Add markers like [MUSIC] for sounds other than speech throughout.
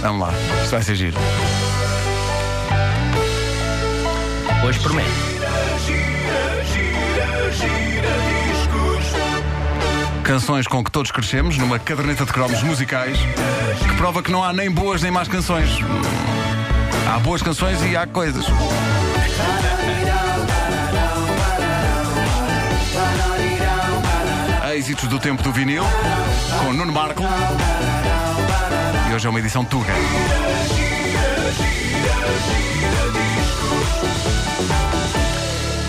Vamos lá, isto vai ser giro. Hoje promete. Canções com que todos crescemos, numa caderneta de cromos musicais, que prova que não há nem boas nem más canções. Há boas canções e há coisas. Êxitos do tempo do vinil, com Nuno Marco. E hoje é uma edição Tuga.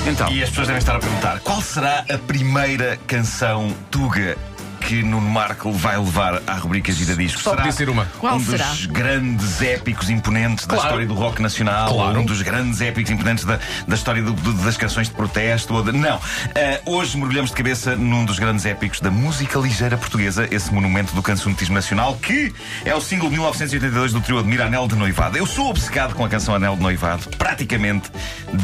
Então, E as pessoas devem estar a perguntar qual será a primeira canção Tuga que Nuno Marco vai levar à rubrica Gira Disco? Só será podia ser uma. Qual um será? dos grandes épicos imponentes da Claro. história do rock nacional, Claro. um dos grandes épicos imponentes da, da história do- do- das canções de protesto. Ou de... Não. Ah, hoje mergulhamos de cabeça num dos grandes épicos da música ligeira portuguesa, esse monumento do cancionetismo nacional, que é o single de 1982 do trio Admira Anel de Noivado. Eu sou obcecado com a canção Anel de Noivado, praticamente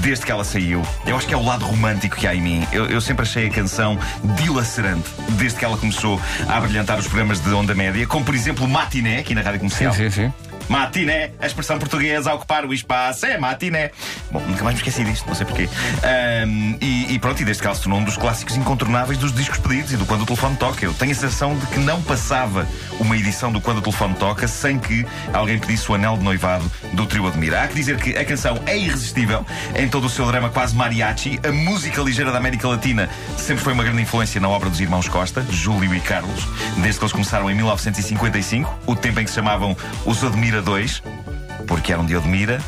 desde que ela saiu. Eu acho que é o lado romântico que há em mim. Eu, eu sempre achei a canção dilacerante, desde que ela começou a brilhantar os programas de onda média, como por exemplo Matiné, aqui na Rádio sim, Comercial. sim, sim. Matiné, a expressão portuguesa a ocupar o espaço é matiné. Bom, nunca mais me esqueci disto, não sei porquê. Ahm, e, e pronto, e desde que se tornou um dos clássicos incontornáveis dos discos pedidos e do Quando o Telefone Toca. Eu tenho a sensação de que não passava uma edição do Quando o Telefone Toca sem que alguém pedisse o anel de noivado do trio Admira. Há que dizer que a canção é irresistível em todo o seu drama quase mariachi. A música ligeira da América Latina sempre foi uma grande influência na obra dos irmãos Costa, Júlio e Carlos, desde que eles começaram em 1955, o tempo em que se chamavam os Admira 2, porque eram de Admira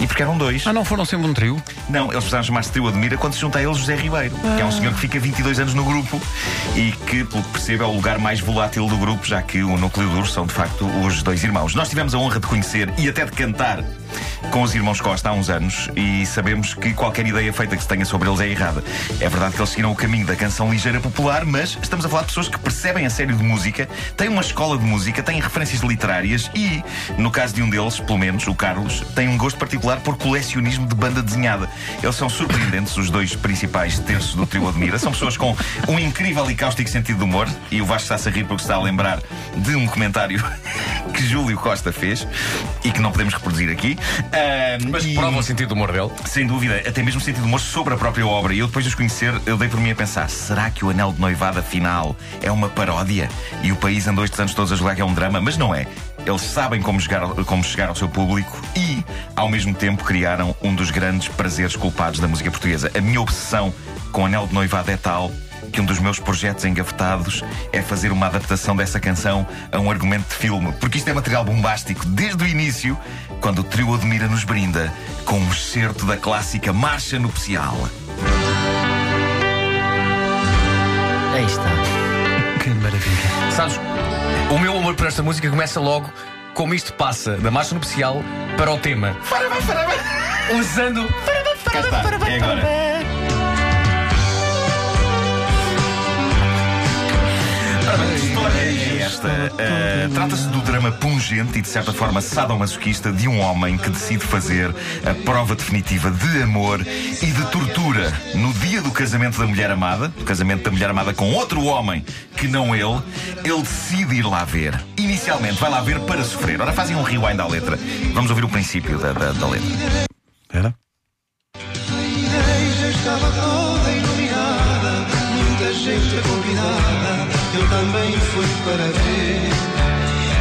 e porque eram dois. Ah, não foram sempre um trio? Não, eles precisaram chamar-se Trio Admira quando se junta a eles José Ribeiro, que é um senhor que fica 22 anos no grupo e que, pelo que percebo, é o lugar mais volátil do grupo, já que o núcleo duro são, de facto, os dois irmãos. Nós tivemos a honra de conhecer e até de cantar com os irmãos Costa há uns anos e sabemos que qualquer ideia feita que se tenha sobre eles é errada. É verdade que eles seguiram o caminho da canção ligeira popular, mas estamos a falar de pessoas que percebem a sério de música, têm uma escola de música, têm referências literárias e, no caso de um deles, pelo menos, o Carlos, tem um gosto particular por colecionismo de banda desenhada. Eles são surpreendentes, os dois principais terços do trio Admira. São pessoas com um incrível e cáustico sentido de humor e o Vasco está-se a rir porque está a lembrar de um comentário [LAUGHS] que Júlio Costa fez e que não podemos reproduzir aqui. Mas e- prova o sentido do humor dele. sem dúvida, até mesmo sentido de humor sobre a própria obra. E eu, depois de os conhecer, eu dei por mim a pensar: será que o Anel de Noivado, afinal, é uma paródia? E o país andou estes anos todos a julgar que é um drama? Mas não é. Eles sabem como chegar, ao- como chegar ao seu público e, ao mesmo tempo, criaram um dos grandes prazeres culpados da música portuguesa. A minha obsessão com o Anel de Noivado é tal que um dos meus projetos engavetados é fazer uma adaptação dessa canção a um argumento de filme. Porque isto é material bombástico desde o início, quando o trio Admira nos brinda com um excerto da clássica Marcha Nupcial. Aí está. Que maravilha. Sabes, o meu amor por esta música começa logo como isto passa da marcha nupcial para o tema. Usando. Cá está, é agora. Trata-se do drama pungente e, de certa forma, sadomasoquista de um homem que decide fazer a prova definitiva de amor e de tortura no dia do casamento da mulher amada, do casamento da mulher amada com outro homem que não ele. Ele decide ir lá ver. Inicialmente, vai lá ver para sofrer. Ora, fazem um rewind à letra. Vamos ouvir o princípio da, da, da letra. Espera. A igreja estava toda iluminada, muita gente convidada, eu também fui para ver.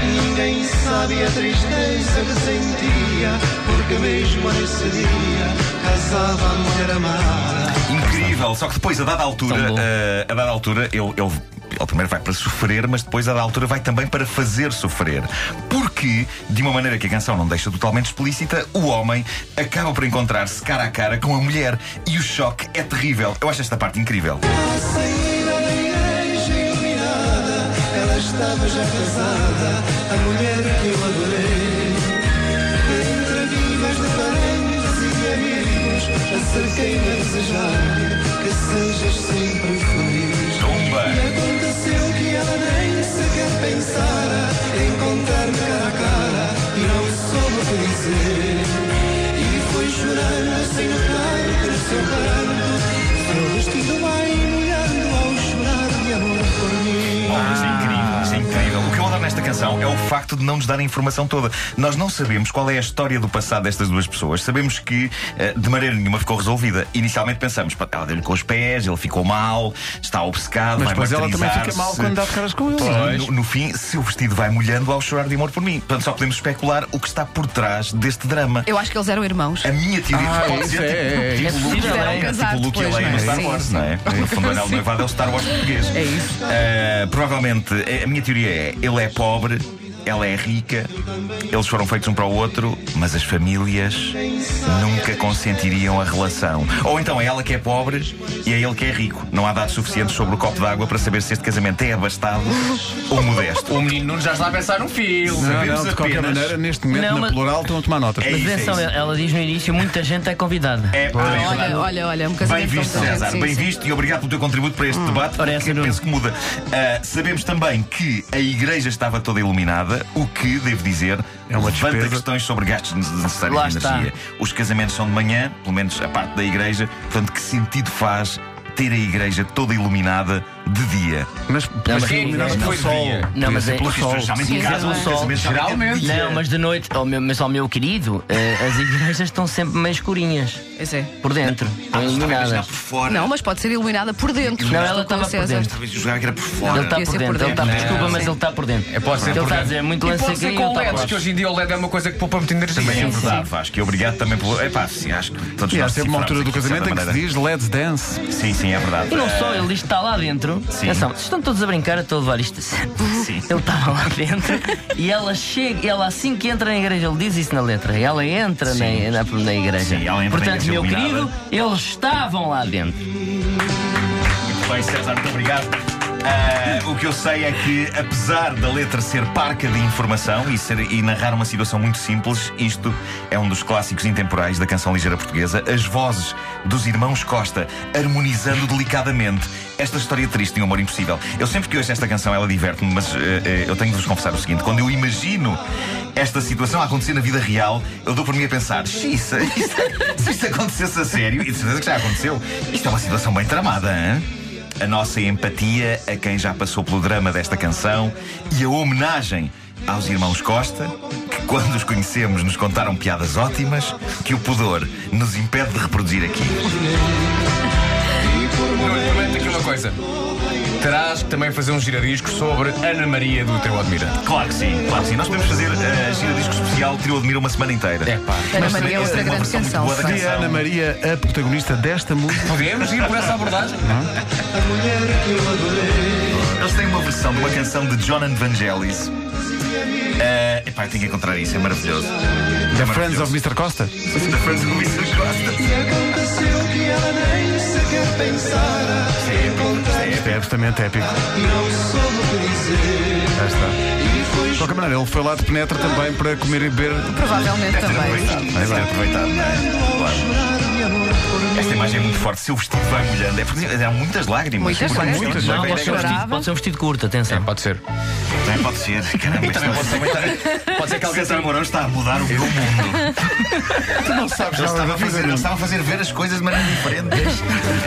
Ninguém sabe a tristeza que sentia, porque mesmo nesse dia casava a mulher amada. Incrível, só que depois, a dada altura, eh, a dada altura, ele, ele, ele primeiro vai para sofrer, mas depois, a dada altura, vai também para fazer sofrer. Porque, de uma maneira que a canção não deixa totalmente explícita, o homem acaba por encontrar-se cara a cara com a mulher e o choque é terrível. Eu acho esta parte incrível. Estava já casada, a mulher que eu adorei. Entre vivas de parentes e de amigos, acerquei-me a desejar que sejas sempre feliz. Tumba! E aconteceu que ela nem sequer pensara em encontrar-me cara a cara e não soube o que dizer. E foi chorando sem notar que no seu canção é o facto de não nos dar a informação toda. Nós não sabemos qual é a história do passado destas duas pessoas. Sabemos que eh, de maneira nenhuma ficou resolvida. Inicialmente pensamos, "Pá, ela deu-lhe com os pés, ele ficou mal, está obcecado, Mas vai depois ela também fica mal quando dá de caras com ele. é? No, no fim, seu vestido vai molhando ao chorar de amor por mim. Portanto, só podemos especular o que está por trás deste drama. Eu acho que eles eram irmãos. A minha teoria Ah, pode ser é, tipo, é, tipo é Luke tipo Luke e Leia no não é? Star Wars, não é? No fundo, o anel noivado [LAUGHS] é o Star Wars português. É isso. Uh, provavelmente, a minha teoria é: ele é pobre, over it. Ela é rica, eles foram feitos um para o outro, mas as famílias nunca consentiriam a relação. Ou então é ela que é pobre e é ele que é rico. Não há dados suficientes sobre o copo d'água para saber se este casamento é abastado ou modesto. O menino Nuno já está a pensar num filme. Não, Sabemos não, de qualquer apenas- maneira, neste momento, Não, na plural, estão a tomar notas. É Mas isso, é atenção, isso. ela diz no início: muita gente é convidada. É, Ah, é olha, olha, olha, um Bem casamento visto, tão César, sim, bem sim. visto e obrigado pelo teu contributo para este debate. Ora, porque penso que muda. Ah, sabemos também que a igreja estava toda iluminada, o que, devo dizer, É uma levanta despesa. questões sobre gastos necessários Lá de está. energia. Os casamentos são de manhã, pelo menos a parte da igreja, portanto, que sentido faz ter a igreja toda iluminada de dia? Mas podia mas é iluminado que pelo foi sol. dia? Não, mas é- sol. geralmente Sim, sim, sim. é. Não, mas de noite, oh, meu- mas ao meu querido, eh, as igrejas estão sempre meio escurinhas. Pois é. Por dentro. Ah, Estão mas iluminadas. por fora. Não, mas pode ser iluminada por dentro. Não, ela estava por dentro. Talvez jogava que era por fora. Ele está Podia por dentro. Ele está, desculpa, Não, mas sim. ele está por dentro. É, pode ser Ele por está a dentro. dizer muito E lance aqui, com ele está LEDs, que hoje em dia o LED é uma coisa que poupa muita energia. Também é Sim, verdade, Vasco. E obrigado também pelo. Epá, sim, acho que todos E há nós sempre uma altura do casamento em que se diz Let's Dance. Sim, sim, é verdade. E não só, ele diz que está lá dentro. Sim. Atenção, vocês estão todos a brincar, eu estou a levar isto a sério. Ele estava lá dentro e ela chega, ela assim que entra na igreja, ele diz isso na letra, ela entra na, Sim. na, na igreja. Sim, ela entra Portanto, igreja meu iluminada. querido, eles estavam lá dentro. Muito bem, César, muito obrigado. Ah, o que eu sei é que, apesar da letra ser parca de informação e, ser- e narrar uma situação muito simples, isto é um dos clássicos intemporais da canção ligeira portuguesa. As vozes dos irmãos Costa harmonizando delicadamente esta história triste e um amor impossível. Eu sempre que ouço esta canção, ela diverte-me, mas eh, eh, eu tenho de vos confessar o seguinte: quando eu imagino esta situação a acontecer na vida real, eu dou por mim a pensar, xiça, isto- [LAUGHS] se isto acontecesse a sério, e de certeza que já aconteceu, isto é uma situação bem tramada, hein? A nossa empatia a quem já passou pelo drama desta canção e a homenagem aos irmãos Costa, que quando os conhecemos nos contaram piadas ótimas, que o pudor nos impede de reproduzir aqui. Prometo aqui uma coisa. Terás que também fazer um giradisco sobre Ana Maria do Teu Admira. Claro que sim, claro que sim. Nós podemos fazer a gira disco especial Trio Admira uma semana inteira. É pá. Ana Mas Maria é outra grande versão muito canção. boa da sim. E a Ana Maria, a protagonista desta música. Podemos ir por essa abordagem? Eles têm uma versão de uma canção de John Evangelis. Uh, epá, tenho que encontrar isso, é maravilhoso. The É Friends of. Mr. Costa. The Friends of Mr. Costa. Isto é épico, isto é Isto épico. é absolutamente épico. Não soube o que dizer. Já está. De qualquer maneira, ele foi lá de penetra também para comer e beber. Provavelmente também. deve ter aproveitado, não é? Claro. Esta imagem é muito forte. Seu vestido vai molhando. É porque há muitas lágrimas. Muitas, várias. muitas. Não, Vai- pode ser, um vai- vestido, pode ser um vestido curto, atenção. É, pode ser. Também pode ser. [LAUGHS] Caramba, isto pode ser. [LAUGHS] Pode ser que alguém César Mourão está a mudar o meu mundo. [LAUGHS] Tu não sabes Ele estava, a fazer, ele não. estava a fazer ver as coisas de maneira diferente.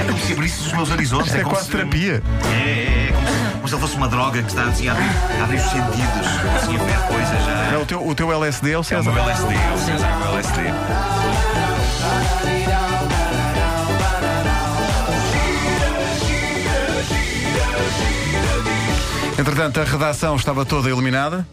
É como se abrisse os meus horizontes. Isto é como quase se- terapia. É, é, é como, se, como se ele fosse uma droga que está assim, a, abrir, a abrir os sentidos. Assim a ver coisas já. É o teu, o teu LSD é o É o César. meu LSD, é o César, o meu LSD. Entretanto, a redação estava toda iluminada.